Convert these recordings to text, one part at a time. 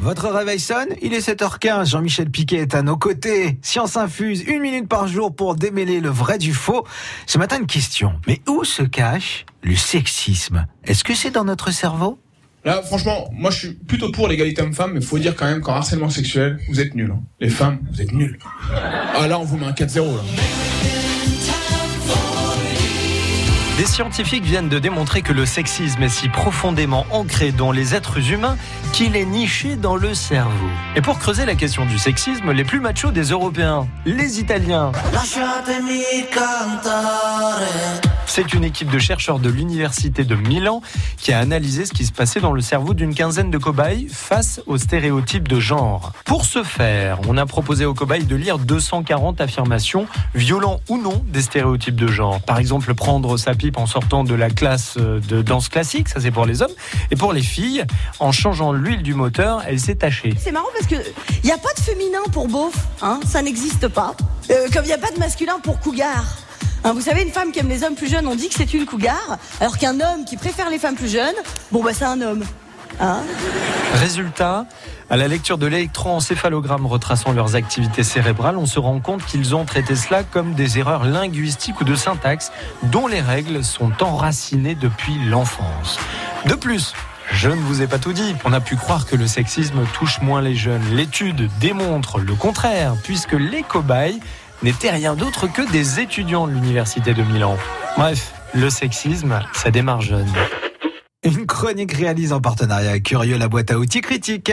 Votre réveil sonne, il est 7h15, Jean-Michel Piquet est à nos côtés. Science infuse, une minute par jour pour démêler le vrai du faux. Ce matin, une question. Mais où se cache le sexisme? Est-ce que c'est dans notre cerveau? Là, franchement, moi je suis plutôt pour l'égalité homme-femme, mais faut dire quand même qu'en harcèlement sexuel, vous êtes nuls. hein. Les femmes, vous êtes nuls. Ah là, on vous met un 4-0 là. Des scientifiques viennent de démontrer que le sexisme est si profondément ancré dans les êtres humains qu'il est niché dans le cerveau. Et pour creuser la question du sexisme, les plus machos des Européens, les Italiens. C'est une équipe de chercheurs de l'université de Milan qui a analysé ce qui se passait dans le cerveau d'une quinzaine de cobayes face aux stéréotypes de genre. Pour ce faire, on a proposé aux cobayes de lire 240 affirmations, violant ou non des stéréotypes de genre. Par exemple, prendre sa pipe en sortant de la classe de danse classique, ça c'est pour les hommes. Et pour les filles, en changeant l'huile du moteur, elle s'est tachée. C'est marrant parce que il n'y a pas de féminin pour beauf, hein, ça n'existe pas. Euh, comme il n'y a pas de masculin pour cougar. Hein, vous savez, une femme qui aime les hommes plus jeunes, on dit que c'est une cougar, alors qu'un homme qui préfère les femmes plus jeunes, bon bah c'est un homme. Hein Résultat, à la lecture de l'électroencéphalogramme retraçant leurs activités cérébrales, on se rend compte qu'ils ont traité cela comme des erreurs linguistiques ou de syntaxe dont les règles sont enracinées depuis l'enfance. De plus, je ne vous ai pas tout dit. On a pu croire que le sexisme touche moins les jeunes. L'étude démontre le contraire, puisque les cobayes n'étaient rien d'autre que des étudiants de l'université de Milan. Bref, le sexisme, ça démarre jeune. Une chronique réalisée en partenariat avec Curieux, la boîte à outils critique.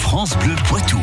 France Bleu Poitou.